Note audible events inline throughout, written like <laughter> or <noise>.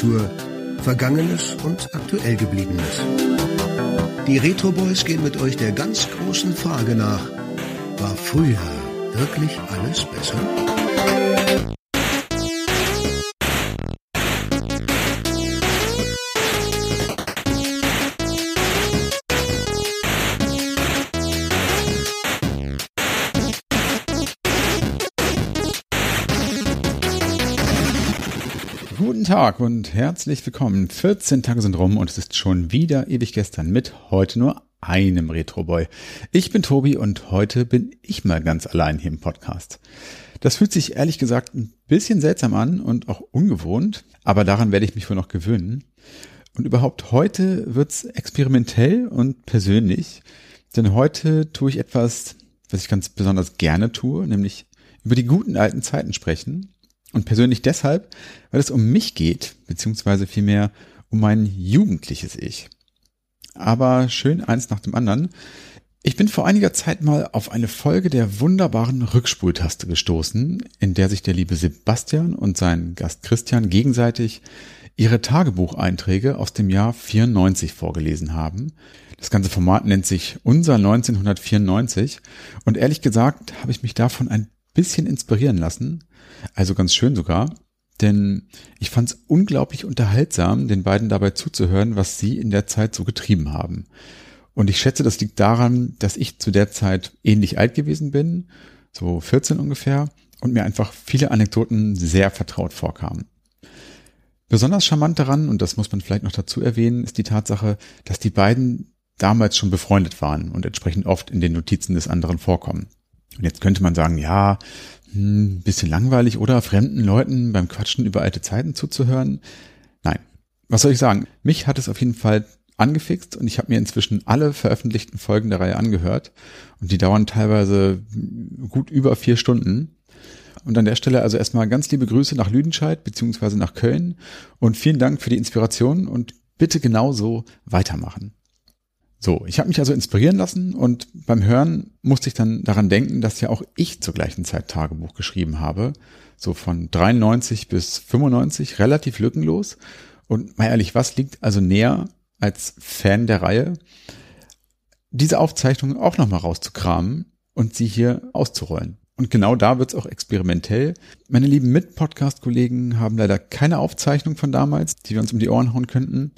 Popkultur, Vergangenes und aktuell gebliebenes. Die Retro Boys gehen mit euch der ganz großen Frage nach, war früher wirklich alles besser? Guten Tag und herzlich willkommen. 14 Tage sind rum und es ist schon wieder ewig gestern mit heute nur einem Retroboy. Ich bin Tobi und heute bin ich mal ganz allein hier im Podcast. Das fühlt sich ehrlich gesagt ein bisschen seltsam an und auch ungewohnt, aber daran werde ich mich wohl noch gewöhnen. Und überhaupt heute wird's experimentell und persönlich, denn heute tue ich etwas, was ich ganz besonders gerne tue, nämlich über die guten alten Zeiten sprechen und persönlich deshalb, weil es um mich geht, beziehungsweise vielmehr um mein jugendliches Ich. Aber schön eins nach dem anderen. Ich bin vor einiger Zeit mal auf eine Folge der wunderbaren Rückspultaste gestoßen, in der sich der liebe Sebastian und sein Gast Christian gegenseitig ihre Tagebucheinträge aus dem Jahr 94 vorgelesen haben. Das ganze Format nennt sich Unser 1994 und ehrlich gesagt habe ich mich davon ein bisschen inspirieren lassen, also ganz schön sogar, denn ich fand es unglaublich unterhaltsam, den beiden dabei zuzuhören, was sie in der Zeit so getrieben haben. Und ich schätze, das liegt daran, dass ich zu der Zeit ähnlich alt gewesen bin, so 14 ungefähr, und mir einfach viele Anekdoten sehr vertraut vorkamen. Besonders charmant daran, und das muss man vielleicht noch dazu erwähnen, ist die Tatsache, dass die beiden damals schon befreundet waren und entsprechend oft in den Notizen des anderen vorkommen. Und jetzt könnte man sagen, ja, hm, bisschen langweilig oder fremden Leuten beim Quatschen über alte Zeiten zuzuhören. Nein. Was soll ich sagen? Mich hat es auf jeden Fall angefixt und ich habe mir inzwischen alle veröffentlichten Folgen der Reihe angehört und die dauern teilweise gut über vier Stunden. Und an der Stelle also erstmal ganz liebe Grüße nach Lüdenscheid beziehungsweise nach Köln und vielen Dank für die Inspiration und bitte genauso weitermachen. So, ich habe mich also inspirieren lassen und beim Hören musste ich dann daran denken, dass ja auch ich zur gleichen Zeit Tagebuch geschrieben habe. So von 93 bis 95, relativ lückenlos. Und mal ehrlich, was liegt also näher als Fan der Reihe, diese Aufzeichnungen auch nochmal rauszukramen und sie hier auszurollen. Und genau da wird's auch experimentell. Meine lieben Mit-Podcast-Kollegen haben leider keine Aufzeichnung von damals, die wir uns um die Ohren hauen könnten.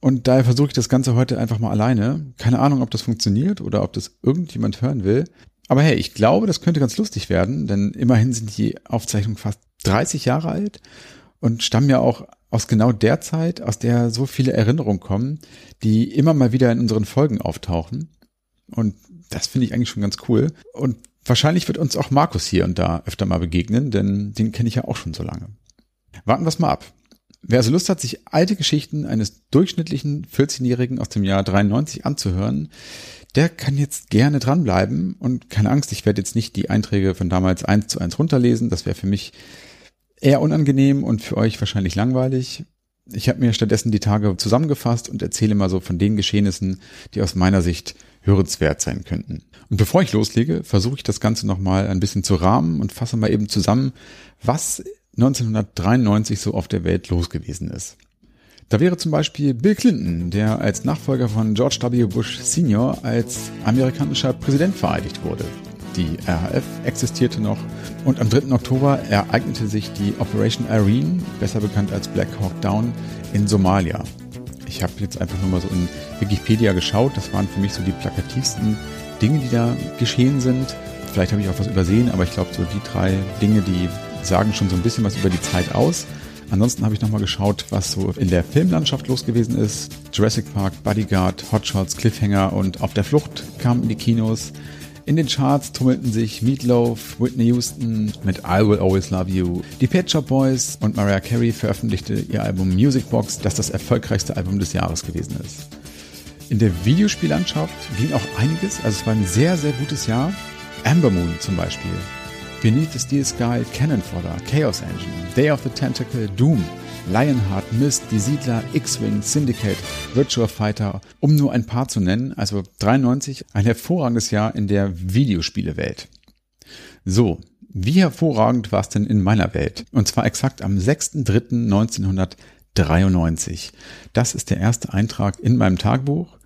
Und daher versuche ich das Ganze heute einfach mal alleine. Keine Ahnung, ob das funktioniert oder ob das irgendjemand hören will. Aber hey, ich glaube, das könnte ganz lustig werden, denn immerhin sind die Aufzeichnungen fast 30 Jahre alt und stammen ja auch aus genau der Zeit, aus der so viele Erinnerungen kommen, die immer mal wieder in unseren Folgen auftauchen. Und das finde ich eigentlich schon ganz cool. Und wahrscheinlich wird uns auch Markus hier und da öfter mal begegnen, denn den kenne ich ja auch schon so lange. Warten wir es mal ab. Wer also Lust hat, sich alte Geschichten eines durchschnittlichen 14-Jährigen aus dem Jahr 93 anzuhören, der kann jetzt gerne dranbleiben und keine Angst, ich werde jetzt nicht die Einträge von damals eins zu eins runterlesen. Das wäre für mich eher unangenehm und für euch wahrscheinlich langweilig. Ich habe mir stattdessen die Tage zusammengefasst und erzähle mal so von den Geschehnissen, die aus meiner Sicht hörenswert sein könnten. Und bevor ich loslege, versuche ich das Ganze nochmal ein bisschen zu rahmen und fasse mal eben zusammen, was 1993 so auf der Welt los gewesen ist. Da wäre zum Beispiel Bill Clinton, der als Nachfolger von George W. Bush Senior als amerikanischer Präsident vereidigt wurde. Die RAF existierte noch und am 3. Oktober ereignete sich die Operation Irene, besser bekannt als Black Hawk Down, in Somalia. Ich habe jetzt einfach nur mal so in Wikipedia geschaut, das waren für mich so die plakativsten Dinge, die da geschehen sind. Vielleicht habe ich auch was übersehen, aber ich glaube so die drei Dinge, die sagen schon so ein bisschen was über die Zeit aus. Ansonsten habe ich nochmal geschaut, was so in der Filmlandschaft los gewesen ist. Jurassic Park, Bodyguard, Hotshots, Cliffhanger und Auf der Flucht kamen in die Kinos. In den Charts tummelten sich Meatloaf, Whitney Houston mit I Will Always Love You. Die Pet Shop Boys und Mariah Carey veröffentlichte ihr Album Music Box, das das erfolgreichste Album des Jahres gewesen ist. In der Videospiellandschaft ging auch einiges, also es war ein sehr, sehr gutes Jahr. Amber Moon zum Beispiel Beneath the Steel Sky, Cannon Fodder, Chaos Engine, Day of the Tentacle, Doom, Lionheart, Mist, Die Siedler, X-Wing, Syndicate, Virtual Fighter, um nur ein paar zu nennen, also 93, ein hervorragendes Jahr in der Videospielewelt. So, Wie hervorragend war es denn in meiner Welt? Und zwar exakt am 6.3.1993. Das ist der erste Eintrag in meinem Tagebuch.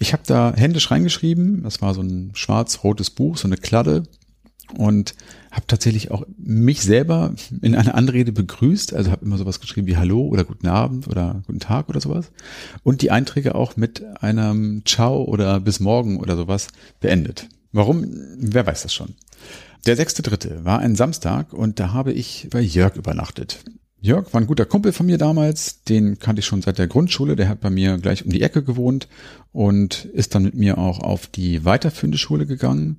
Ich habe da händisch reingeschrieben. Das war so ein schwarz-rotes Buch, so eine Kladde. Und habe tatsächlich auch mich selber in einer Anrede begrüßt. Also habe immer sowas geschrieben wie Hallo oder Guten Abend oder Guten Tag oder sowas. Und die Einträge auch mit einem Ciao oder Bis morgen oder sowas beendet. Warum? Wer weiß das schon. Der sechste Dritte war ein Samstag und da habe ich bei Jörg übernachtet. Jörg war ein guter Kumpel von mir damals, den kannte ich schon seit der Grundschule, der hat bei mir gleich um die Ecke gewohnt und ist dann mit mir auch auf die weiterführende Schule gegangen,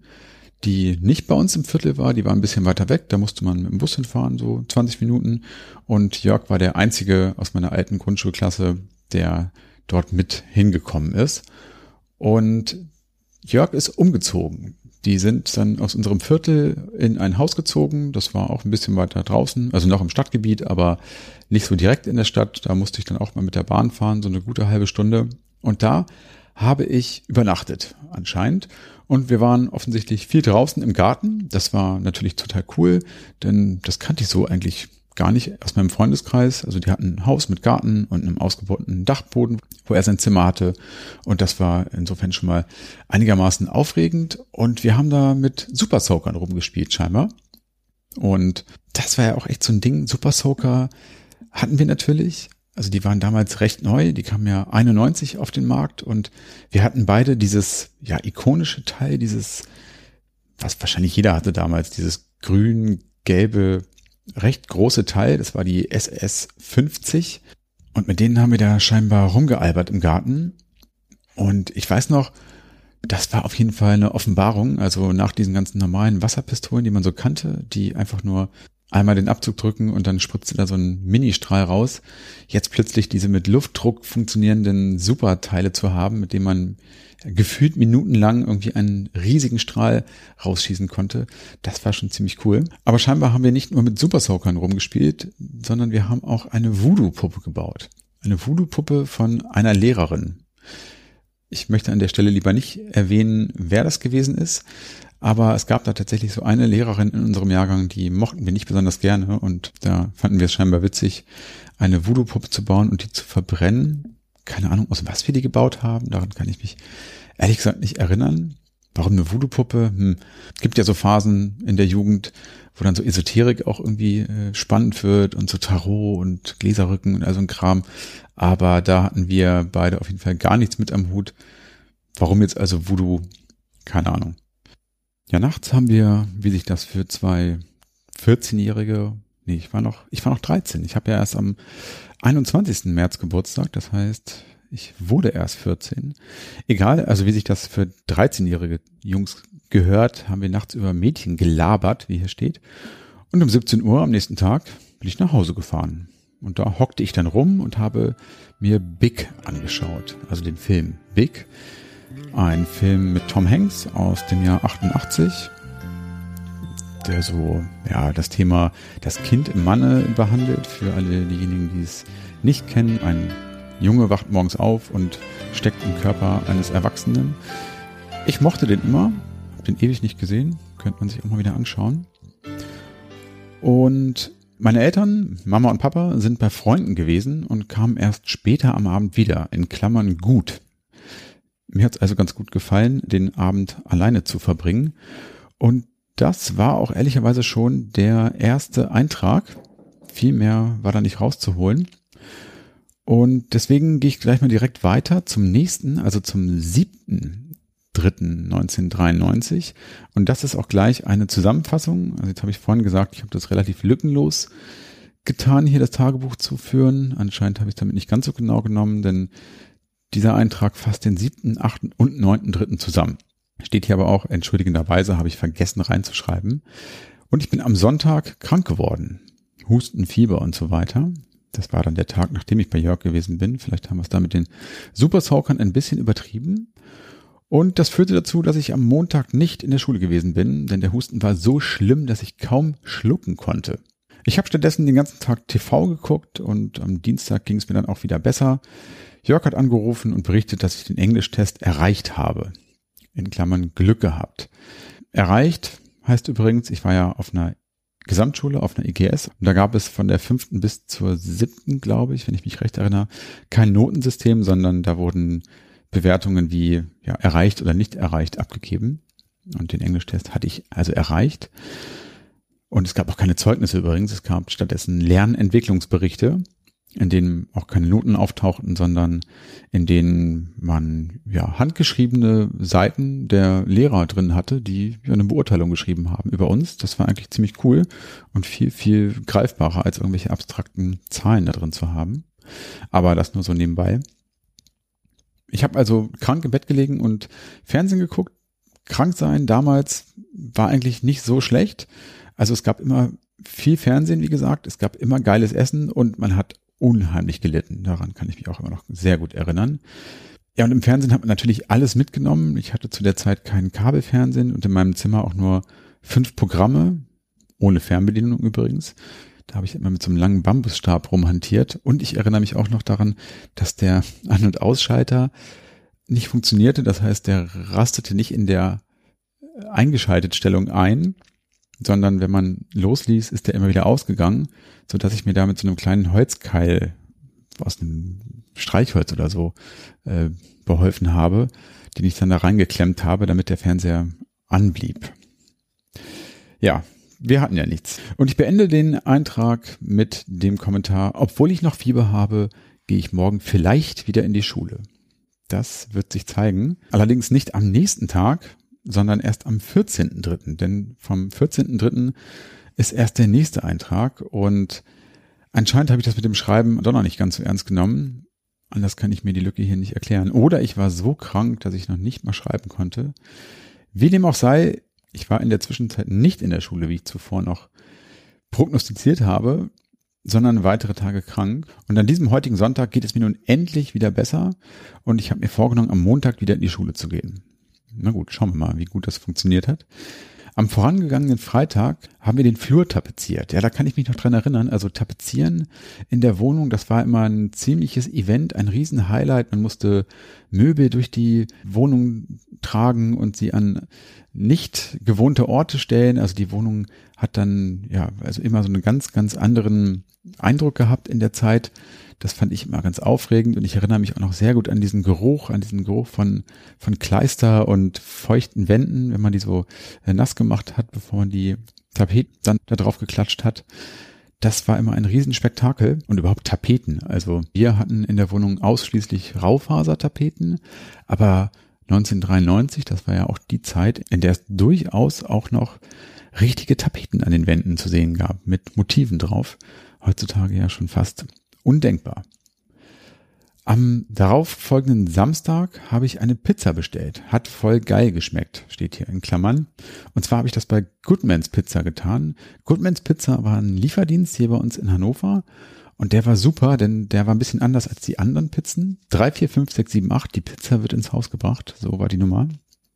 die nicht bei uns im Viertel war, die war ein bisschen weiter weg, da musste man mit dem Bus hinfahren, so 20 Minuten und Jörg war der einzige aus meiner alten Grundschulklasse, der dort mit hingekommen ist und Jörg ist umgezogen die sind dann aus unserem Viertel in ein Haus gezogen. Das war auch ein bisschen weiter draußen, also noch im Stadtgebiet, aber nicht so direkt in der Stadt. Da musste ich dann auch mal mit der Bahn fahren, so eine gute halbe Stunde. Und da habe ich übernachtet, anscheinend. Und wir waren offensichtlich viel draußen im Garten. Das war natürlich total cool, denn das kannte ich so eigentlich gar nicht aus meinem Freundeskreis. Also die hatten ein Haus mit Garten und einem ausgebauten Dachboden, wo er sein Zimmer hatte. Und das war insofern schon mal einigermaßen aufregend. Und wir haben da mit Super Soakern rumgespielt scheinbar. Und das war ja auch echt so ein Ding. Super Soaker hatten wir natürlich. Also die waren damals recht neu, die kamen ja 91 auf den Markt und wir hatten beide dieses ja ikonische Teil, dieses was wahrscheinlich jeder hatte damals, dieses grün-gelbe recht große Teil, das war die SS 50. Und mit denen haben wir da scheinbar rumgealbert im Garten. Und ich weiß noch, das war auf jeden Fall eine Offenbarung. Also nach diesen ganzen normalen Wasserpistolen, die man so kannte, die einfach nur einmal den Abzug drücken und dann spritzte da so ein Ministrahl raus. Jetzt plötzlich diese mit Luftdruck funktionierenden Superteile zu haben, mit denen man gefühlt minutenlang irgendwie einen riesigen Strahl rausschießen konnte, das war schon ziemlich cool. Aber scheinbar haben wir nicht nur mit Super Soakern rumgespielt, sondern wir haben auch eine Voodoo-Puppe gebaut. Eine Voodoo-Puppe von einer Lehrerin. Ich möchte an der Stelle lieber nicht erwähnen, wer das gewesen ist, aber es gab da tatsächlich so eine Lehrerin in unserem Jahrgang, die mochten wir nicht besonders gerne und da fanden wir es scheinbar witzig, eine Voodoo-Puppe zu bauen und die zu verbrennen. Keine Ahnung, aus was wir die gebaut haben, daran kann ich mich ehrlich gesagt nicht erinnern. Warum eine Voodoo-Puppe? Hm. Gibt ja so Phasen in der Jugend, wo dann so Esoterik auch irgendwie äh, spannend wird und so Tarot und Gläserrücken und all so ein Kram. Aber da hatten wir beide auf jeden Fall gar nichts mit am Hut. Warum jetzt also Voodoo? Keine Ahnung. Ja, nachts haben wir, wie sich das für zwei 14-Jährige, nee, ich war noch, ich war noch 13. Ich habe ja erst am 21. März Geburtstag, das heißt, ich wurde erst 14. Egal, also wie sich das für 13-jährige Jungs gehört, haben wir nachts über Mädchen gelabert, wie hier steht. Und um 17 Uhr am nächsten Tag bin ich nach Hause gefahren. Und da hockte ich dann rum und habe mir Big angeschaut, also den Film Big. Ein Film mit Tom Hanks aus dem Jahr 88, der so, ja, das Thema das Kind im Manne behandelt. Für alle diejenigen, die es nicht kennen, ein Junge wacht morgens auf und steckt im Körper eines Erwachsenen. Ich mochte den immer, hab den ewig nicht gesehen, könnte man sich auch mal wieder anschauen. Und meine Eltern, Mama und Papa, sind bei Freunden gewesen und kamen erst später am Abend wieder, in Klammern gut. Mir hat es also ganz gut gefallen, den Abend alleine zu verbringen. Und das war auch ehrlicherweise schon der erste Eintrag. Viel mehr war da nicht rauszuholen. Und deswegen gehe ich gleich mal direkt weiter zum nächsten, also zum siebten 3.1993. Und das ist auch gleich eine Zusammenfassung. Also jetzt habe ich vorhin gesagt, ich habe das relativ lückenlos getan, hier das Tagebuch zu führen. Anscheinend habe ich damit nicht ganz so genau genommen, denn dieser Eintrag fasst den siebten, achten und neunten Dritten zusammen. Steht hier aber auch, entschuldigenderweise habe ich vergessen reinzuschreiben. Und ich bin am Sonntag krank geworden. Husten, Fieber und so weiter. Das war dann der Tag, nachdem ich bei Jörg gewesen bin. Vielleicht haben wir es da mit den Supersaukern ein bisschen übertrieben. Und das führte dazu, dass ich am Montag nicht in der Schule gewesen bin, denn der Husten war so schlimm, dass ich kaum schlucken konnte. Ich habe stattdessen den ganzen Tag TV geguckt und am Dienstag ging es mir dann auch wieder besser. Jörg hat angerufen und berichtet, dass ich den Englischtest erreicht habe. In Klammern Glück gehabt. Erreicht heißt übrigens, ich war ja auf einer Gesamtschule auf einer IGS. Und da gab es von der fünften bis zur siebten, glaube ich, wenn ich mich recht erinnere, kein Notensystem, sondern da wurden Bewertungen wie ja, erreicht oder nicht erreicht abgegeben. Und den Englischtest hatte ich also erreicht. Und es gab auch keine Zeugnisse übrigens. Es gab stattdessen Lernentwicklungsberichte in denen auch keine Noten auftauchten, sondern in denen man ja handgeschriebene Seiten der Lehrer drin hatte, die eine Beurteilung geschrieben haben über uns. Das war eigentlich ziemlich cool und viel, viel greifbarer als irgendwelche abstrakten Zahlen da drin zu haben. Aber das nur so nebenbei. Ich habe also krank im Bett gelegen und Fernsehen geguckt. Krank sein damals war eigentlich nicht so schlecht. Also es gab immer viel Fernsehen, wie gesagt. Es gab immer geiles Essen und man hat unheimlich gelitten. Daran kann ich mich auch immer noch sehr gut erinnern. Ja, und im Fernsehen hat man natürlich alles mitgenommen. Ich hatte zu der Zeit kein Kabelfernsehen und in meinem Zimmer auch nur fünf Programme, ohne Fernbedienung übrigens. Da habe ich immer mit so einem langen Bambusstab rumhantiert. Und ich erinnere mich auch noch daran, dass der <laughs> An- und Ausschalter nicht funktionierte. Das heißt, der rastete nicht in der eingeschaltet Stellung ein, sondern wenn man losließ, ist der immer wieder ausgegangen, so dass ich mir da mit so einem kleinen Holzkeil aus einem Streichholz oder so äh, beholfen habe, den ich dann da reingeklemmt habe, damit der Fernseher anblieb. Ja, wir hatten ja nichts. Und ich beende den Eintrag mit dem Kommentar, obwohl ich noch Fieber habe, gehe ich morgen vielleicht wieder in die Schule. Das wird sich zeigen. Allerdings nicht am nächsten Tag, sondern erst am 14.3., denn vom 14.3. ist erst der nächste Eintrag und anscheinend habe ich das mit dem Schreiben doch noch nicht ganz so ernst genommen. Anders kann ich mir die Lücke hier nicht erklären. Oder ich war so krank, dass ich noch nicht mal schreiben konnte. Wie dem auch sei, ich war in der Zwischenzeit nicht in der Schule, wie ich zuvor noch prognostiziert habe, sondern weitere Tage krank. Und an diesem heutigen Sonntag geht es mir nun endlich wieder besser und ich habe mir vorgenommen, am Montag wieder in die Schule zu gehen. Na gut, schauen wir mal, wie gut das funktioniert hat. Am vorangegangenen Freitag haben wir den Flur tapeziert. Ja, da kann ich mich noch dran erinnern. Also tapezieren in der Wohnung, das war immer ein ziemliches Event, ein Riesen-Highlight. Man musste Möbel durch die Wohnung tragen und sie an nicht gewohnte Orte stellen. Also die Wohnung hat dann, ja, also immer so einen ganz, ganz anderen Eindruck gehabt in der Zeit. Das fand ich immer ganz aufregend und ich erinnere mich auch noch sehr gut an diesen Geruch, an diesen Geruch von, von Kleister und feuchten Wänden, wenn man die so äh, nass gemacht hat, bevor man die Tapeten dann da drauf geklatscht hat. Das war immer ein Riesenspektakel und überhaupt Tapeten. Also wir hatten in der Wohnung ausschließlich Raufasertapeten, aber 1993, das war ja auch die Zeit, in der es durchaus auch noch richtige Tapeten an den Wänden zu sehen gab, mit Motiven drauf. Heutzutage ja schon fast undenkbar. Am darauf folgenden Samstag habe ich eine Pizza bestellt. Hat voll geil geschmeckt, steht hier in Klammern. Und zwar habe ich das bei Goodmans Pizza getan. Goodmans Pizza war ein Lieferdienst hier bei uns in Hannover. Und der war super, denn der war ein bisschen anders als die anderen Pizzen. 3, 4, 5, 6, 7, 8, die Pizza wird ins Haus gebracht. So war die Nummer.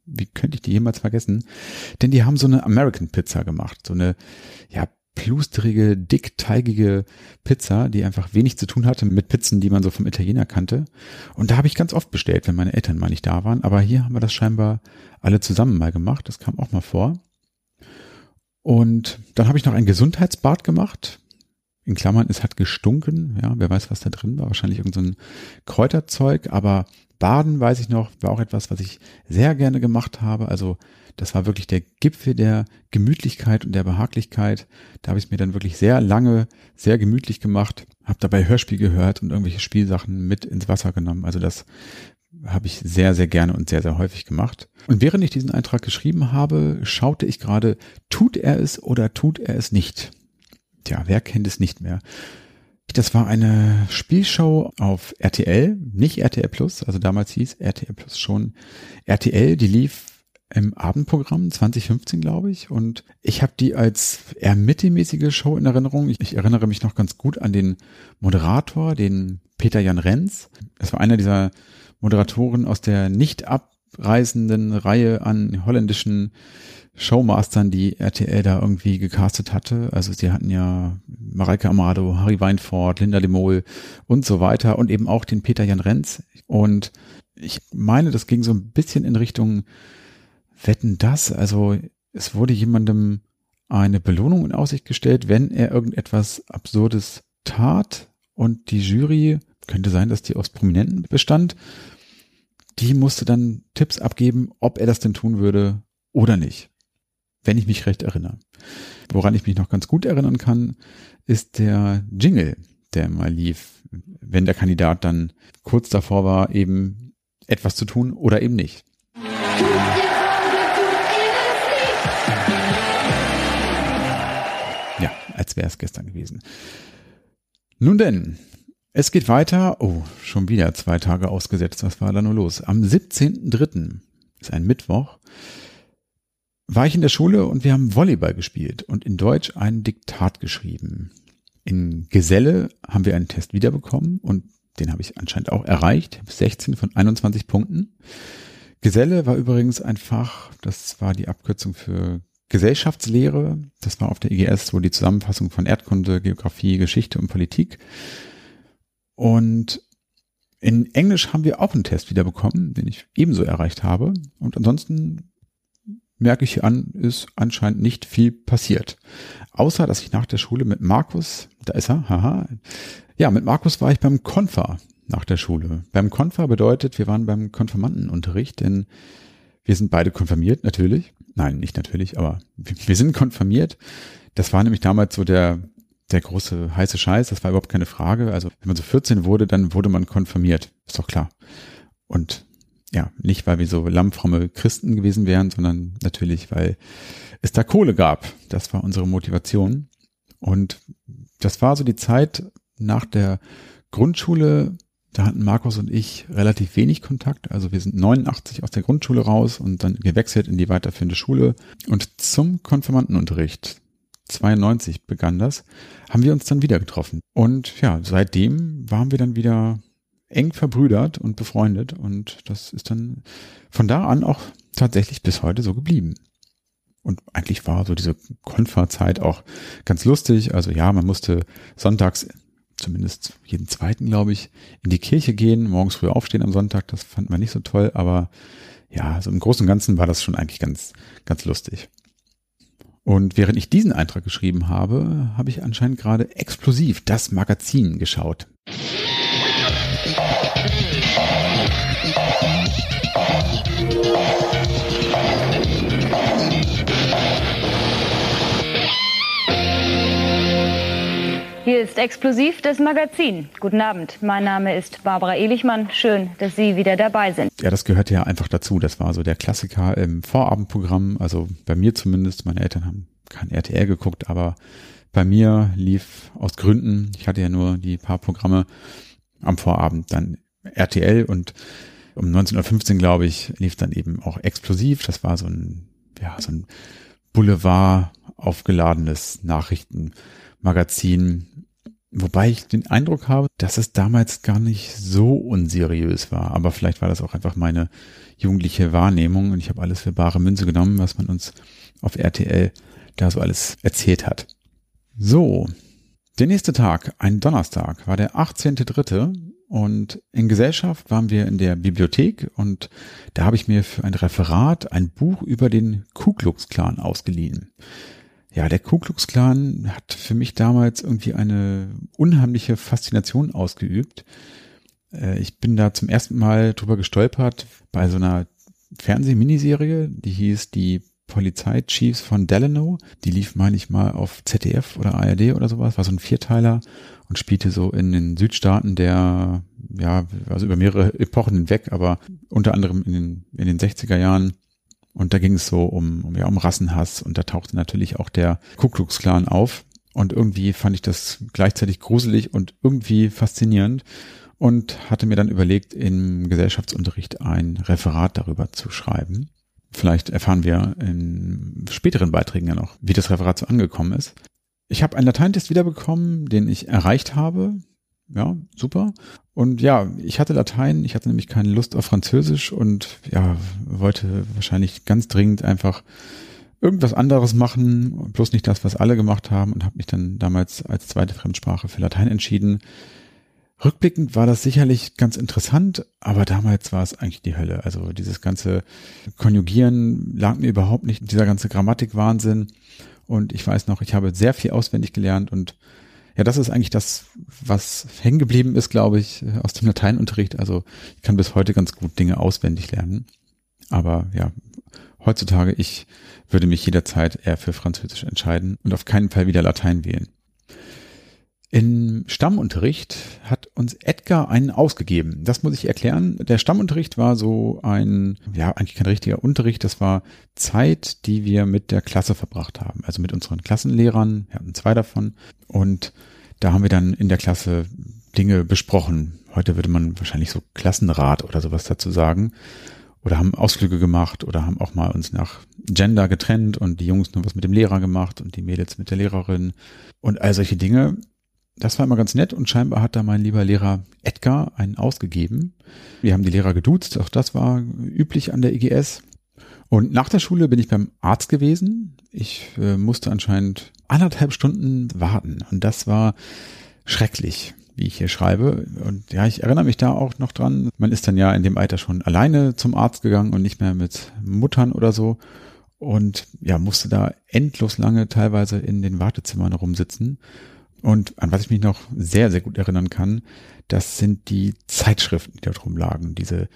Wie könnte ich die jemals vergessen? Denn die haben so eine American Pizza gemacht. So eine, ja, plusterige, dickteigige Pizza, die einfach wenig zu tun hatte mit Pizzen, die man so vom Italiener kannte. Und da habe ich ganz oft bestellt, wenn meine Eltern mal nicht da waren. Aber hier haben wir das scheinbar alle zusammen mal gemacht. Das kam auch mal vor. Und dann habe ich noch ein Gesundheitsbad gemacht. In Klammern, es hat gestunken. Ja, wer weiß, was da drin war. Wahrscheinlich irgendein so Kräuterzeug. Aber Baden, weiß ich noch, war auch etwas, was ich sehr gerne gemacht habe. Also das war wirklich der Gipfel der Gemütlichkeit und der Behaglichkeit. Da habe ich es mir dann wirklich sehr lange, sehr gemütlich gemacht, habe dabei Hörspiel gehört und irgendwelche Spielsachen mit ins Wasser genommen. Also das habe ich sehr, sehr gerne und sehr, sehr häufig gemacht. Und während ich diesen Eintrag geschrieben habe, schaute ich gerade, tut er es oder tut er es nicht? Tja, wer kennt es nicht mehr? Das war eine Spielshow auf RTL, nicht RTL Plus, also damals hieß RTL Plus schon RTL, die lief im Abendprogramm 2015, glaube ich. Und ich habe die als eher mittelmäßige Show in Erinnerung. Ich, ich, erinnere mich noch ganz gut an den Moderator, den Peter Jan Renz. Das war einer dieser Moderatoren aus der nicht abreisenden Reihe an holländischen Showmastern, die RTL da irgendwie gecastet hatte. Also sie hatten ja Mareike Amado, Harry Weinfurt, Linda de und so weiter und eben auch den Peter Jan Renz. Und ich meine, das ging so ein bisschen in Richtung Wetten das? Also es wurde jemandem eine Belohnung in Aussicht gestellt, wenn er irgendetwas Absurdes tat und die Jury, könnte sein, dass die aus Prominenten bestand, die musste dann Tipps abgeben, ob er das denn tun würde oder nicht. Wenn ich mich recht erinnere. Woran ich mich noch ganz gut erinnern kann, ist der Jingle, der mal lief, wenn der Kandidat dann kurz davor war, eben etwas zu tun oder eben nicht. Ja, als wäre es gestern gewesen. Nun denn, es geht weiter. Oh, schon wieder zwei Tage ausgesetzt. Was war da nur los? Am 17.03. ist ein Mittwoch. War ich in der Schule und wir haben Volleyball gespielt und in Deutsch ein Diktat geschrieben. In Geselle haben wir einen Test wiederbekommen und den habe ich anscheinend auch erreicht. 16 von 21 Punkten. Geselle war übrigens ein Fach, das war die Abkürzung für Gesellschaftslehre. Das war auf der IGS, wo die Zusammenfassung von Erdkunde, Geografie, Geschichte und Politik. Und in Englisch haben wir auch einen Test wiederbekommen, den ich ebenso erreicht habe. Und ansonsten merke ich an, ist anscheinend nicht viel passiert. Außer, dass ich nach der Schule mit Markus, da ist er, haha, ja, mit Markus war ich beim Konfa nach der Schule. Beim Konfa bedeutet, wir waren beim Konfirmandenunterricht, denn wir sind beide konfirmiert, natürlich. Nein, nicht natürlich, aber wir sind konfirmiert. Das war nämlich damals so der, der große heiße Scheiß. Das war überhaupt keine Frage. Also, wenn man so 14 wurde, dann wurde man konfirmiert. Ist doch klar. Und ja, nicht weil wir so lammfromme Christen gewesen wären, sondern natürlich, weil es da Kohle gab. Das war unsere Motivation. Und das war so die Zeit, nach der Grundschule, da hatten Markus und ich relativ wenig Kontakt. Also wir sind 89 aus der Grundschule raus und dann gewechselt in die weiterführende Schule. Und zum Konfirmandenunterricht 92 begann das, haben wir uns dann wieder getroffen. Und ja, seitdem waren wir dann wieder eng verbrüdert und befreundet und das ist dann von da an auch tatsächlich bis heute so geblieben. Und eigentlich war so diese Konferzeit auch ganz lustig. Also ja, man musste sonntags zumindest jeden zweiten, glaube ich, in die Kirche gehen, morgens früh aufstehen am Sonntag. Das fand man nicht so toll, aber ja, so im Großen und Ganzen war das schon eigentlich ganz, ganz lustig. Und während ich diesen Eintrag geschrieben habe, habe ich anscheinend gerade explosiv das Magazin geschaut. Hier ist explosiv das Magazin. Guten Abend. Mein Name ist Barbara Elichmann. Schön, dass Sie wieder dabei sind. Ja, das gehört ja einfach dazu. Das war so der Klassiker im Vorabendprogramm. Also bei mir zumindest. Meine Eltern haben kein RTL geguckt, aber bei mir lief aus Gründen, ich hatte ja nur die paar Programme am Vorabend dann RTL und um 19.15 Uhr, glaube ich, lief dann eben auch explosiv. Das war so ein, ja, so ein Boulevard aufgeladenes Nachrichtenmagazin Wobei ich den Eindruck habe, dass es damals gar nicht so unseriös war. Aber vielleicht war das auch einfach meine jugendliche Wahrnehmung und ich habe alles für bare Münze genommen, was man uns auf RTL da so alles erzählt hat. So, der nächste Tag, ein Donnerstag, war der 18.3. und in Gesellschaft waren wir in der Bibliothek und da habe ich mir für ein Referat ein Buch über den Ku Klux Klan ausgeliehen ja, der Ku Klux Klan hat für mich damals irgendwie eine unheimliche Faszination ausgeübt. Äh, ich bin da zum ersten Mal drüber gestolpert bei so einer Fernsehminiserie, die hieß die Polizeichiefs von Delano. Die lief, meine ich mal, auf ZDF oder ARD oder sowas, war so ein Vierteiler und spielte so in den Südstaaten der, ja, also über mehrere Epochen hinweg, aber unter anderem in den, in den 60er Jahren und da ging es so um, um, ja, um Rassenhass und da tauchte natürlich auch der Ku Klux Klan auf. Und irgendwie fand ich das gleichzeitig gruselig und irgendwie faszinierend und hatte mir dann überlegt, im Gesellschaftsunterricht ein Referat darüber zu schreiben. Vielleicht erfahren wir in späteren Beiträgen ja noch, wie das Referat so angekommen ist. Ich habe einen Lateintest wiederbekommen, den ich erreicht habe ja, super. Und ja, ich hatte Latein, ich hatte nämlich keine Lust auf Französisch und ja, wollte wahrscheinlich ganz dringend einfach irgendwas anderes machen, bloß nicht das, was alle gemacht haben und habe mich dann damals als zweite Fremdsprache für Latein entschieden. Rückblickend war das sicherlich ganz interessant, aber damals war es eigentlich die Hölle. Also dieses ganze Konjugieren lag mir überhaupt nicht, dieser ganze Grammatikwahnsinn. Und ich weiß noch, ich habe sehr viel auswendig gelernt und ja, das ist eigentlich das, was hängen geblieben ist, glaube ich, aus dem Lateinunterricht. Also ich kann bis heute ganz gut Dinge auswendig lernen. Aber ja, heutzutage, ich würde mich jederzeit eher für Französisch entscheiden und auf keinen Fall wieder Latein wählen. Im Stammunterricht hat uns Edgar einen ausgegeben. Das muss ich erklären. Der Stammunterricht war so ein, ja, eigentlich kein richtiger Unterricht. Das war Zeit, die wir mit der Klasse verbracht haben. Also mit unseren Klassenlehrern. Wir hatten zwei davon. Und da haben wir dann in der Klasse Dinge besprochen. Heute würde man wahrscheinlich so Klassenrat oder sowas dazu sagen. Oder haben Ausflüge gemacht oder haben auch mal uns nach Gender getrennt und die Jungs nur was mit dem Lehrer gemacht und die Mädels mit der Lehrerin und all solche Dinge das war immer ganz nett und scheinbar hat da mein lieber Lehrer Edgar einen ausgegeben. Wir haben die Lehrer geduzt, auch das war üblich an der IGS. Und nach der Schule bin ich beim Arzt gewesen. Ich äh, musste anscheinend anderthalb Stunden warten und das war schrecklich, wie ich hier schreibe. Und ja, ich erinnere mich da auch noch dran. Man ist dann ja in dem Alter schon alleine zum Arzt gegangen und nicht mehr mit Muttern oder so. Und ja, musste da endlos lange teilweise in den Wartezimmern rumsitzen. Und an was ich mich noch sehr, sehr gut erinnern kann, das sind die Zeitschriften, die dort rumlagen. Diese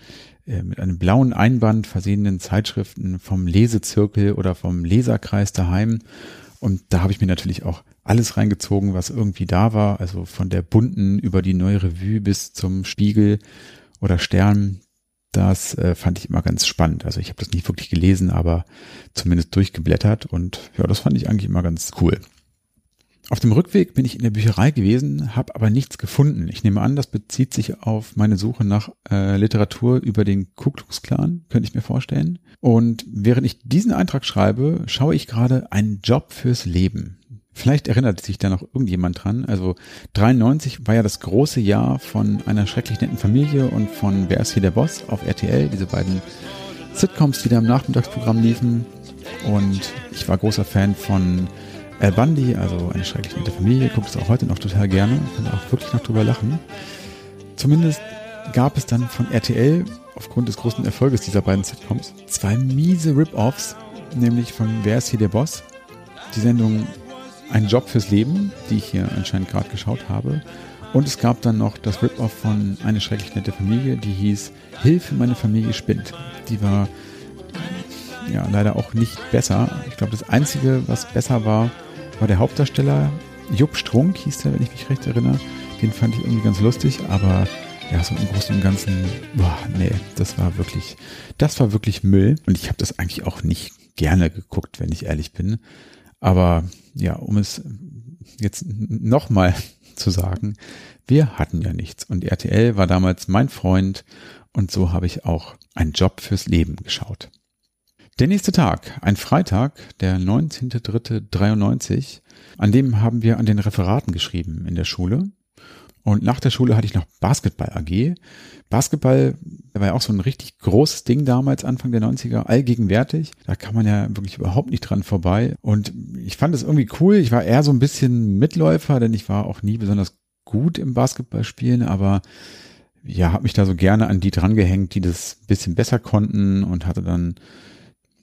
äh, mit einem blauen Einband versehenen Zeitschriften vom Lesezirkel oder vom Leserkreis daheim. Und da habe ich mir natürlich auch alles reingezogen, was irgendwie da war. Also von der bunten über die neue Revue bis zum Spiegel oder Stern. Das äh, fand ich immer ganz spannend. Also ich habe das nicht wirklich gelesen, aber zumindest durchgeblättert. Und ja, das fand ich eigentlich immer ganz cool. Auf dem Rückweg bin ich in der Bücherei gewesen, habe aber nichts gefunden. Ich nehme an, das bezieht sich auf meine Suche nach äh, Literatur über den Ku Klux Klan, könnte ich mir vorstellen. Und während ich diesen Eintrag schreibe, schaue ich gerade einen Job fürs Leben. Vielleicht erinnert sich da noch irgendjemand dran. Also 93 war ja das große Jahr von einer schrecklich netten Familie und von Wer ist hier der Boss auf RTL, diese beiden Sitcoms, die da im Nachmittagsprogramm liefen. Und ich war großer Fan von Al Bundy, also eine schrecklich nette Familie, guckt es auch heute noch total gerne, kann auch wirklich noch drüber lachen. Zumindest gab es dann von RTL, aufgrund des großen Erfolges dieser beiden Sitcoms, zwei miese Rip-Offs, nämlich von Wer ist hier der Boss? Die Sendung Ein Job fürs Leben, die ich hier anscheinend gerade geschaut habe. Und es gab dann noch das Rip-Off von Eine schrecklich nette Familie, die hieß Hilfe, meine Familie spinnt. Die war ja leider auch nicht besser. Ich glaube, das Einzige, was besser war, war der Hauptdarsteller. Jupp Strunk hieß der, wenn ich mich recht erinnere. Den fand ich irgendwie ganz lustig, aber ja, so im Großen und Ganzen, boah, nee, das war wirklich, das war wirklich Müll. Und ich habe das eigentlich auch nicht gerne geguckt, wenn ich ehrlich bin. Aber ja, um es jetzt nochmal <laughs> zu sagen, wir hatten ja nichts. Und RTL war damals mein Freund und so habe ich auch einen Job fürs Leben geschaut. Der nächste Tag, ein Freitag, der 19.03.93, an dem haben wir an den Referaten geschrieben in der Schule. Und nach der Schule hatte ich noch Basketball AG. Basketball war ja auch so ein richtig großes Ding damals, Anfang der 90er, allgegenwärtig. Da kann man ja wirklich überhaupt nicht dran vorbei. Und ich fand es irgendwie cool. Ich war eher so ein bisschen Mitläufer, denn ich war auch nie besonders gut im Basketballspielen, aber ja, habe mich da so gerne an die drangehängt, die das bisschen besser konnten und hatte dann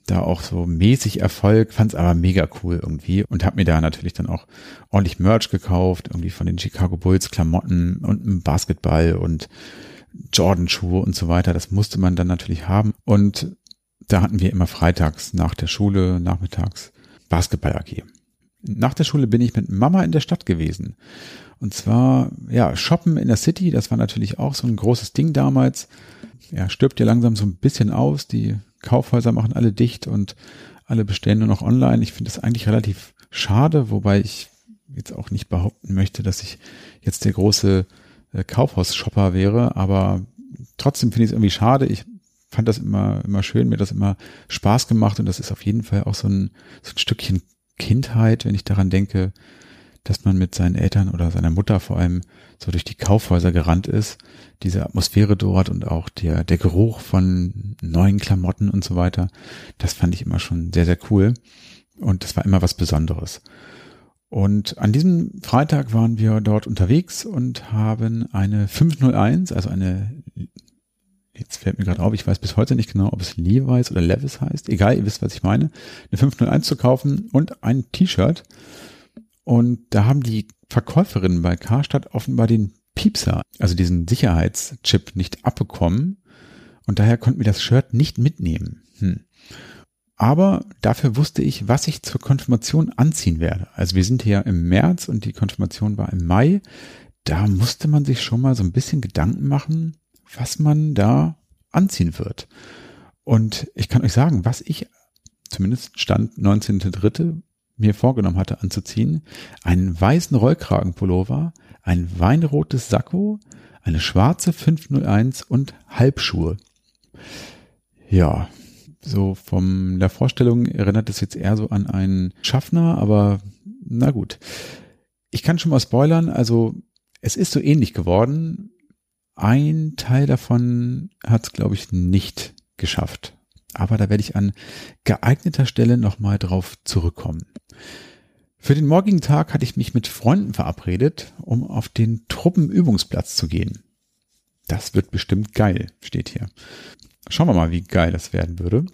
da auch so mäßig Erfolg, fand es aber mega cool irgendwie und habe mir da natürlich dann auch ordentlich Merch gekauft, irgendwie von den Chicago Bulls Klamotten und einem Basketball und Jordan-Schuhe und so weiter. Das musste man dann natürlich haben. Und da hatten wir immer freitags nach der Schule, nachmittags Basketball AG. Nach der Schule bin ich mit Mama in der Stadt gewesen. Und zwar, ja, shoppen in der City, das war natürlich auch so ein großes Ding damals. Ja, stirbt ja langsam so ein bisschen aus. Die Kaufhäuser machen alle dicht und alle bestellen nur noch online. Ich finde das eigentlich relativ schade, wobei ich jetzt auch nicht behaupten möchte, dass ich jetzt der große äh, Kaufhaus-Shopper wäre, aber trotzdem finde ich es irgendwie schade. Ich fand das immer, immer schön, mir das immer Spaß gemacht und das ist auf jeden Fall auch so ein, so ein Stückchen Kindheit, wenn ich daran denke, dass man mit seinen Eltern oder seiner Mutter vor allem so durch die Kaufhäuser gerannt ist. Diese Atmosphäre dort und auch der, der Geruch von neuen Klamotten und so weiter, das fand ich immer schon sehr, sehr cool. Und das war immer was Besonderes. Und an diesem Freitag waren wir dort unterwegs und haben eine 501, also eine jetzt fällt mir gerade auf, ich weiß bis heute nicht genau, ob es Levi's oder Levis heißt. Egal, ihr wisst, was ich meine. Eine 501 zu kaufen und ein T-Shirt. Und da haben die Verkäuferinnen bei Karstadt offenbar den Piepser, also diesen Sicherheitschip, nicht abbekommen. Und daher konnten wir das Shirt nicht mitnehmen. Hm. Aber dafür wusste ich, was ich zur Konfirmation anziehen werde. Also wir sind hier im März und die Konfirmation war im Mai. Da musste man sich schon mal so ein bisschen Gedanken machen, was man da anziehen wird. Und ich kann euch sagen, was ich zumindest Stand 19.3. mir vorgenommen hatte anzuziehen, einen weißen Rollkragenpullover, ein weinrotes Sakko, eine schwarze 501 und Halbschuhe. Ja, so von der Vorstellung erinnert es jetzt eher so an einen Schaffner, aber na gut. Ich kann schon mal spoilern, also es ist so ähnlich geworden. Ein Teil davon hat es, glaube ich, nicht geschafft. Aber da werde ich an geeigneter Stelle nochmal drauf zurückkommen. Für den morgigen Tag hatte ich mich mit Freunden verabredet, um auf den Truppenübungsplatz zu gehen. Das wird bestimmt geil, steht hier. Schauen wir mal, wie geil das werden würde.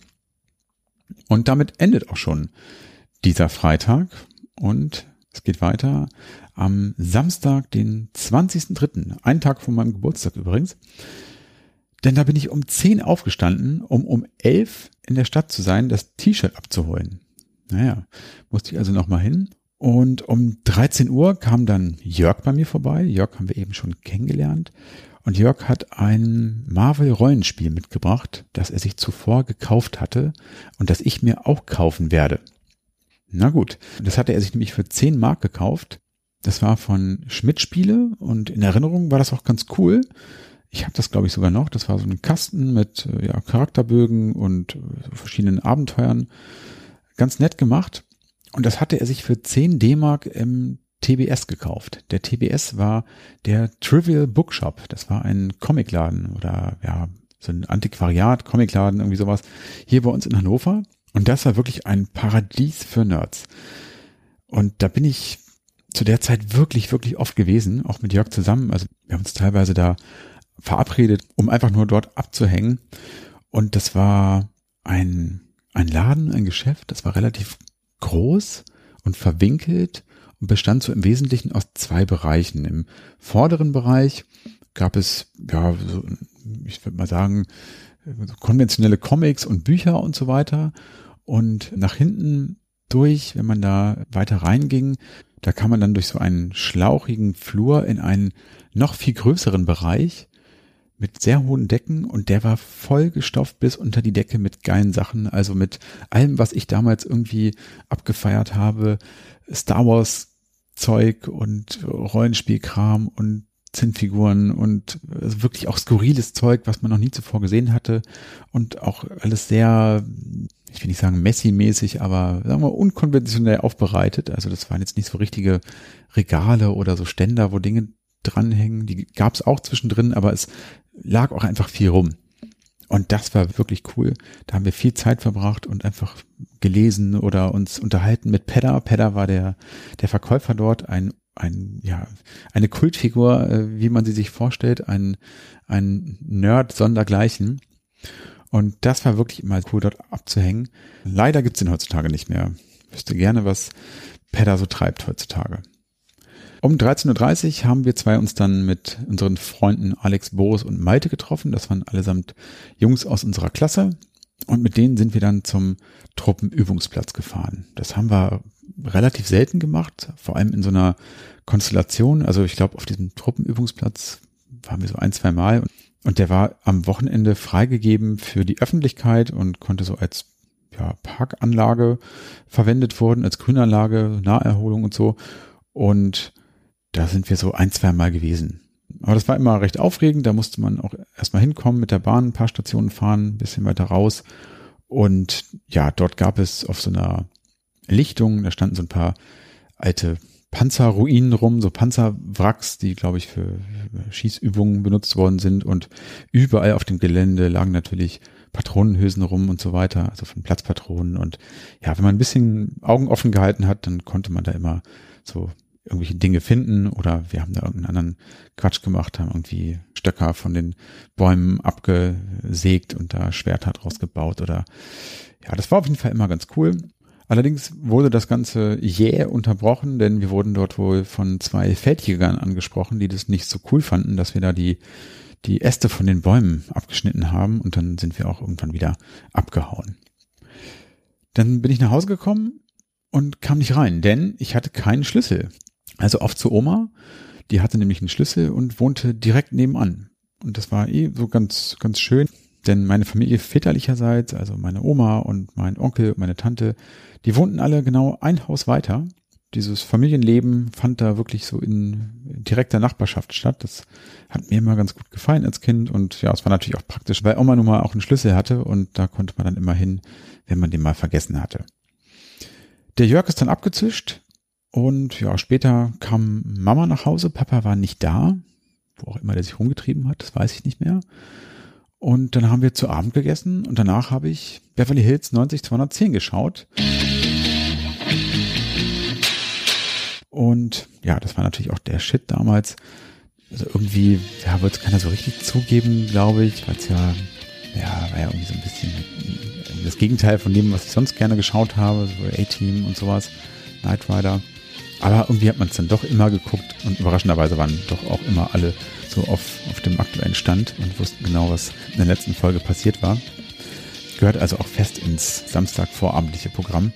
Und damit endet auch schon dieser Freitag und es geht weiter am Samstag, den 20.03., einen Tag vor meinem Geburtstag übrigens. Denn da bin ich um 10 aufgestanden, um um 11 in der Stadt zu sein, das T-Shirt abzuholen. Naja, musste ich also nochmal hin. Und um 13 Uhr kam dann Jörg bei mir vorbei. Jörg haben wir eben schon kennengelernt. Und Jörg hat ein Marvel-Rollenspiel mitgebracht, das er sich zuvor gekauft hatte und das ich mir auch kaufen werde. Na gut, das hatte er sich nämlich für 10 Mark gekauft. Das war von Schmidt Spiele und in Erinnerung war das auch ganz cool. Ich habe das glaube ich sogar noch. Das war so ein Kasten mit äh, ja, Charakterbögen und äh, verschiedenen Abenteuern. Ganz nett gemacht. Und das hatte er sich für 10 D-Mark im TBS gekauft. Der TBS war der Trivial Bookshop. Das war ein Comicladen oder ja, so ein Antiquariat, Comicladen, irgendwie sowas. Hier bei uns in Hannover. Und das war wirklich ein Paradies für Nerds. Und da bin ich zu der Zeit wirklich, wirklich oft gewesen, auch mit Jörg zusammen. Also wir haben uns teilweise da verabredet, um einfach nur dort abzuhängen. Und das war ein, ein Laden, ein Geschäft, das war relativ groß und verwinkelt und bestand so im Wesentlichen aus zwei Bereichen. Im vorderen Bereich gab es, ja, so, ich würde mal sagen, konventionelle Comics und Bücher und so weiter. Und nach hinten durch, wenn man da weiter reinging, da kam man dann durch so einen schlauchigen Flur in einen noch viel größeren Bereich mit sehr hohen Decken und der war voll gestopft bis unter die Decke mit geilen Sachen, also mit allem, was ich damals irgendwie abgefeiert habe, Star Wars Zeug und Rollenspielkram und Zinnfiguren und also wirklich auch skurriles Zeug, was man noch nie zuvor gesehen hatte und auch alles sehr, ich will nicht sagen Messi-mäßig, aber sagen wir unkonventionell aufbereitet. Also das waren jetzt nicht so richtige Regale oder so Ständer, wo Dinge dranhängen. Die gab es auch zwischendrin, aber es lag auch einfach viel rum. Und das war wirklich cool. Da haben wir viel Zeit verbracht und einfach gelesen oder uns unterhalten mit Pedda. Pedda war der, der Verkäufer dort, ein, ein, ja, eine Kultfigur, äh, wie man sie sich vorstellt, ein, ein Nerd sondergleichen. Und das war wirklich immer cool, dort abzuhängen. Leider gibt's den heutzutage nicht mehr. Ich wüsste gerne, was Pedda so treibt heutzutage. Um 13.30 Uhr haben wir zwei uns dann mit unseren Freunden Alex, Boris und Malte getroffen. Das waren allesamt Jungs aus unserer Klasse. Und mit denen sind wir dann zum Truppenübungsplatz gefahren. Das haben wir relativ selten gemacht, vor allem in so einer Konstellation. Also ich glaube, auf diesem Truppenübungsplatz waren wir so ein, zwei Mal. Und der war am Wochenende freigegeben für die Öffentlichkeit und konnte so als ja, Parkanlage verwendet worden, als Grünanlage, Naherholung und so. Und da sind wir so ein, zwei Mal gewesen. Aber das war immer recht aufregend. Da musste man auch erstmal hinkommen mit der Bahn, ein paar Stationen fahren, ein bisschen weiter raus. Und ja, dort gab es auf so einer Lichtung, da standen so ein paar alte Panzerruinen rum, so Panzerwracks, die, glaube ich, für Schießübungen benutzt worden sind. Und überall auf dem Gelände lagen natürlich Patronenhülsen rum und so weiter, also von Platzpatronen. Und ja, wenn man ein bisschen Augen offen gehalten hat, dann konnte man da immer so irgendwelche Dinge finden oder wir haben da irgendeinen anderen Quatsch gemacht, haben irgendwie Stöcker von den Bäumen abgesägt und da Schwerter draus gebaut oder ja, das war auf jeden Fall immer ganz cool. Allerdings wurde das Ganze jäh unterbrochen, denn wir wurden dort wohl von zwei Feldjägern angesprochen, die das nicht so cool fanden, dass wir da die, die Äste von den Bäumen abgeschnitten haben und dann sind wir auch irgendwann wieder abgehauen. Dann bin ich nach Hause gekommen und kam nicht rein, denn ich hatte keinen Schlüssel. Also auf zu Oma, die hatte nämlich einen Schlüssel und wohnte direkt nebenan. Und das war eh so ganz, ganz schön, denn meine Familie väterlicherseits, also meine Oma und mein Onkel und meine Tante, die wohnten alle genau ein Haus weiter. Dieses Familienleben fand da wirklich so in direkter Nachbarschaft statt. Das hat mir immer ganz gut gefallen als Kind und ja, es war natürlich auch praktisch, weil Oma nun mal auch einen Schlüssel hatte und da konnte man dann immer hin, wenn man den mal vergessen hatte. Der Jörg ist dann abgezischt und ja, später kam Mama nach Hause, Papa war nicht da, wo auch immer der sich rumgetrieben hat, das weiß ich nicht mehr. Und dann haben wir zu Abend gegessen und danach habe ich Beverly Hills 90210 geschaut. Und ja, das war natürlich auch der Shit damals. Also irgendwie, ja, wird es keiner so richtig zugeben, glaube ich, weil es ja, ja, war ja irgendwie so ein bisschen das Gegenteil von dem, was ich sonst gerne geschaut habe, so A-Team und sowas, Knight Rider. Aber irgendwie hat man es dann doch immer geguckt und überraschenderweise waren doch auch immer alle so auf, auf dem aktuellen Stand und wussten genau, was in der letzten Folge passiert war. Gehört also auch fest ins Samstag-vorabendliche Programm.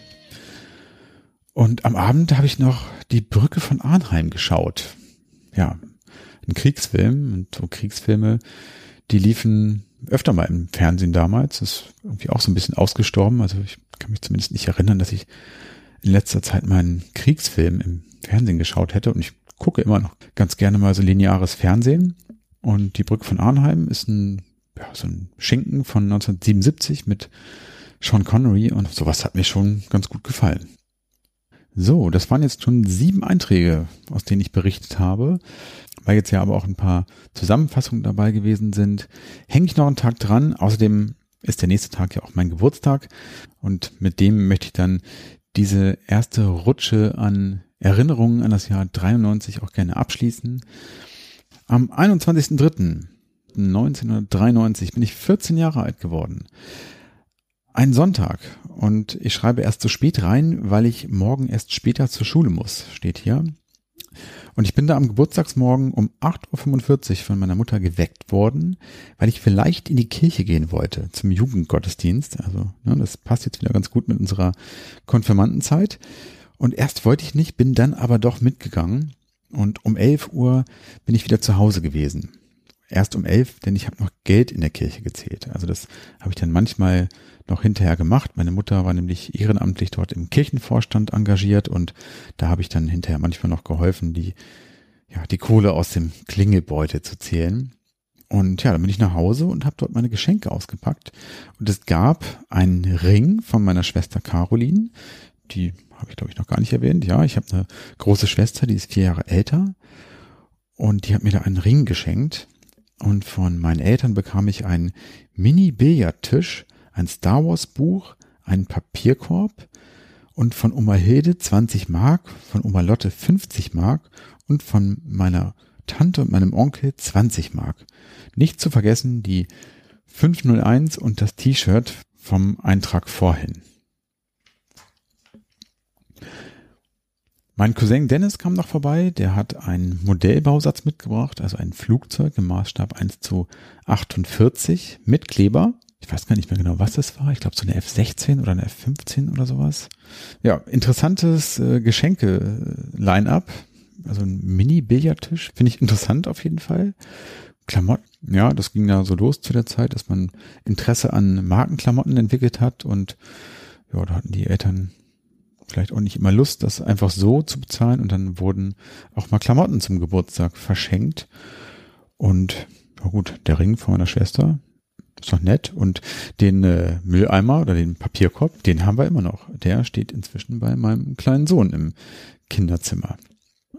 Und am Abend habe ich noch die Brücke von Arnheim geschaut. Ja, ein Kriegsfilm und so Kriegsfilme, die liefen öfter mal im Fernsehen damals. Das ist irgendwie auch so ein bisschen ausgestorben. Also ich kann mich zumindest nicht erinnern, dass ich in letzter Zeit mal einen Kriegsfilm im Fernsehen geschaut hätte. Und ich gucke immer noch ganz gerne mal so lineares Fernsehen. Und die Brücke von Arnheim ist ein, ja, so ein Schinken von 1977 mit Sean Connery und sowas hat mir schon ganz gut gefallen. So, das waren jetzt schon sieben Einträge, aus denen ich berichtet habe. Weil jetzt ja aber auch ein paar Zusammenfassungen dabei gewesen sind, hänge ich noch einen Tag dran. Außerdem ist der nächste Tag ja auch mein Geburtstag und mit dem möchte ich dann diese erste Rutsche an Erinnerungen an das Jahr 93 auch gerne abschließen. Am 21.03.1993 bin ich 14 Jahre alt geworden. Ein Sonntag und ich schreibe erst zu spät rein, weil ich morgen erst später zur Schule muss, steht hier. Und ich bin da am Geburtstagsmorgen um 8.45 Uhr von meiner Mutter geweckt worden, weil ich vielleicht in die Kirche gehen wollte zum Jugendgottesdienst. Also ne, das passt jetzt wieder ganz gut mit unserer Konfirmandenzeit. Und erst wollte ich nicht, bin dann aber doch mitgegangen. Und um 11 Uhr bin ich wieder zu Hause gewesen. Erst um 11, denn ich habe noch Geld in der Kirche gezählt. Also das habe ich dann manchmal noch hinterher gemacht. Meine Mutter war nämlich ehrenamtlich dort im Kirchenvorstand engagiert und da habe ich dann hinterher manchmal noch geholfen, die, ja, die Kohle aus dem Klingelbeutel zu zählen. Und ja, dann bin ich nach Hause und habe dort meine Geschenke ausgepackt. Und es gab einen Ring von meiner Schwester Caroline. Die habe ich, glaube ich, noch gar nicht erwähnt. Ja, ich habe eine große Schwester, die ist vier Jahre älter. Und die hat mir da einen Ring geschenkt. Und von meinen Eltern bekam ich einen Mini-Billardtisch ein Star Wars Buch, einen Papierkorb und von Oma Hilde 20 Mark, von Oma Lotte 50 Mark und von meiner Tante und meinem Onkel 20 Mark. Nicht zu vergessen die 501 und das T-Shirt vom Eintrag vorhin. Mein Cousin Dennis kam noch vorbei, der hat einen Modellbausatz mitgebracht, also ein Flugzeug im Maßstab 1 zu 48 mit Kleber ich weiß gar nicht mehr genau, was das war. Ich glaube, so eine F16 oder eine F15 oder sowas. Ja, interessantes äh, Geschenke-Line-up. Also ein Mini-Billardtisch. Finde ich interessant auf jeden Fall. Klamotten, ja, das ging da so los zu der Zeit, dass man Interesse an Markenklamotten entwickelt hat und ja, da hatten die Eltern vielleicht auch nicht immer Lust, das einfach so zu bezahlen und dann wurden auch mal Klamotten zum Geburtstag verschenkt und ja gut, der Ring von meiner Schwester, ist doch nett. Und den äh, Mülleimer oder den Papierkorb, den haben wir immer noch. Der steht inzwischen bei meinem kleinen Sohn im Kinderzimmer.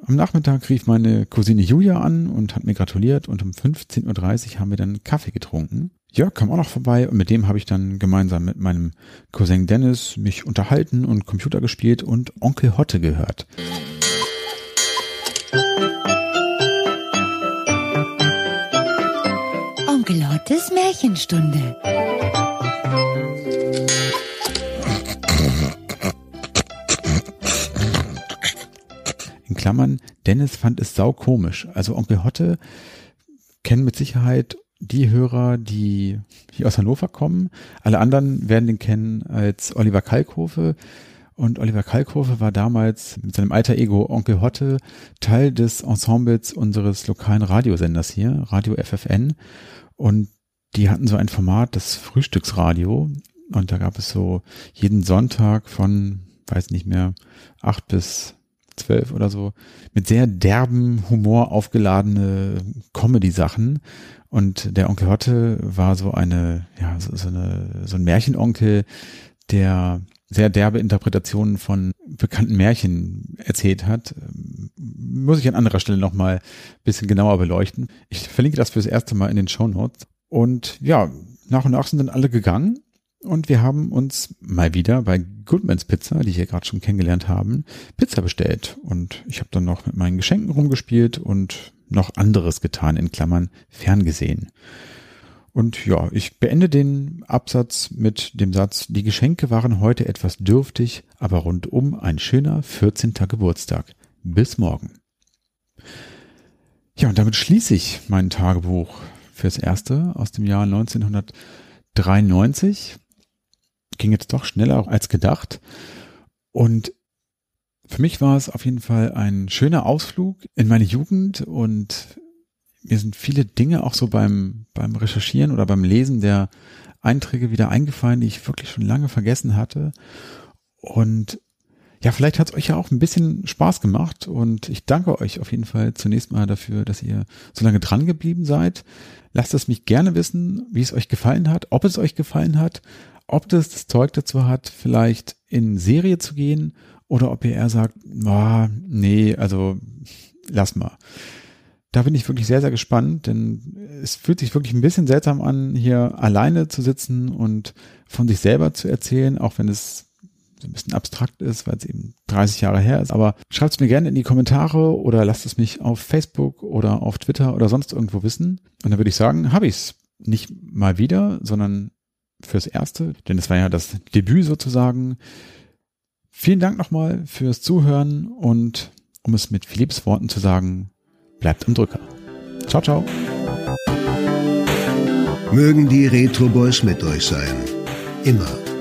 Am Nachmittag rief meine Cousine Julia an und hat mir gratuliert und um 15.30 Uhr haben wir dann Kaffee getrunken. Jörg kam auch noch vorbei und mit dem habe ich dann gemeinsam mit meinem Cousin Dennis mich unterhalten und Computer gespielt und Onkel Hotte gehört. Ottes Märchenstunde. In Klammern, Dennis fand es saukomisch. Also Onkel Hotte kennen mit Sicherheit die Hörer, die hier aus Hannover kommen. Alle anderen werden den kennen als Oliver Kalkofe. Und Oliver Kalkofe war damals mit seinem alter Ego Onkel Hotte Teil des Ensembles unseres lokalen Radiosenders hier, Radio FFN. Und die hatten so ein Format, das Frühstücksradio. Und da gab es so jeden Sonntag von, weiß nicht mehr, acht bis zwölf oder so, mit sehr derben Humor aufgeladene Comedy-Sachen. Und der Onkel Hotte war so eine, ja, so, so, eine, so ein Märchenonkel, der sehr derbe Interpretationen von bekannten Märchen erzählt hat. Muss ich an anderer Stelle nochmal bisschen genauer beleuchten. Ich verlinke das fürs erste Mal in den Show Notes. Und ja, nach und nach sind dann alle gegangen. Und wir haben uns mal wieder bei Goodmans Pizza, die wir gerade schon kennengelernt haben, Pizza bestellt. Und ich habe dann noch mit meinen Geschenken rumgespielt und noch anderes getan, in Klammern ferngesehen. Und ja, ich beende den Absatz mit dem Satz, die Geschenke waren heute etwas dürftig, aber rundum ein schöner 14. Geburtstag. Bis morgen. Ja, und damit schließe ich mein Tagebuch fürs erste aus dem Jahr 1993. Ging jetzt doch schneller als gedacht. Und für mich war es auf jeden Fall ein schöner Ausflug in meine Jugend und mir sind viele Dinge auch so beim, beim Recherchieren oder beim Lesen der Einträge wieder eingefallen, die ich wirklich schon lange vergessen hatte. Und ja, vielleicht hat es euch ja auch ein bisschen Spaß gemacht und ich danke euch auf jeden Fall zunächst mal dafür, dass ihr so lange dran geblieben seid. Lasst es mich gerne wissen, wie es euch gefallen hat, ob es euch gefallen hat, ob das das Zeug dazu hat, vielleicht in Serie zu gehen oder ob ihr eher sagt, ah, nee, also lass mal. Da bin ich wirklich sehr, sehr gespannt, denn es fühlt sich wirklich ein bisschen seltsam an, hier alleine zu sitzen und von sich selber zu erzählen, auch wenn es so ein bisschen abstrakt ist, weil es eben 30 Jahre her ist. Aber schreibt es mir gerne in die Kommentare oder lasst es mich auf Facebook oder auf Twitter oder sonst irgendwo wissen. Und dann würde ich sagen, habe ich's nicht mal wieder, sondern fürs Erste, denn es war ja das Debüt sozusagen. Vielen Dank nochmal fürs Zuhören und um es mit Philipps Worten zu sagen, bleibt am Drücker. Ciao, ciao. Mögen die Retro Boys mit euch sein. Immer.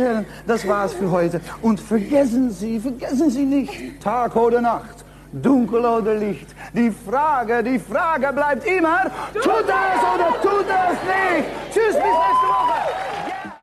Herren, das war's für heute. Und vergessen Sie, vergessen Sie nicht, Tag oder Nacht, dunkel oder Licht. Die Frage, die Frage bleibt immer, tut es oder tut es nicht? Tschüss, bis nächste Woche.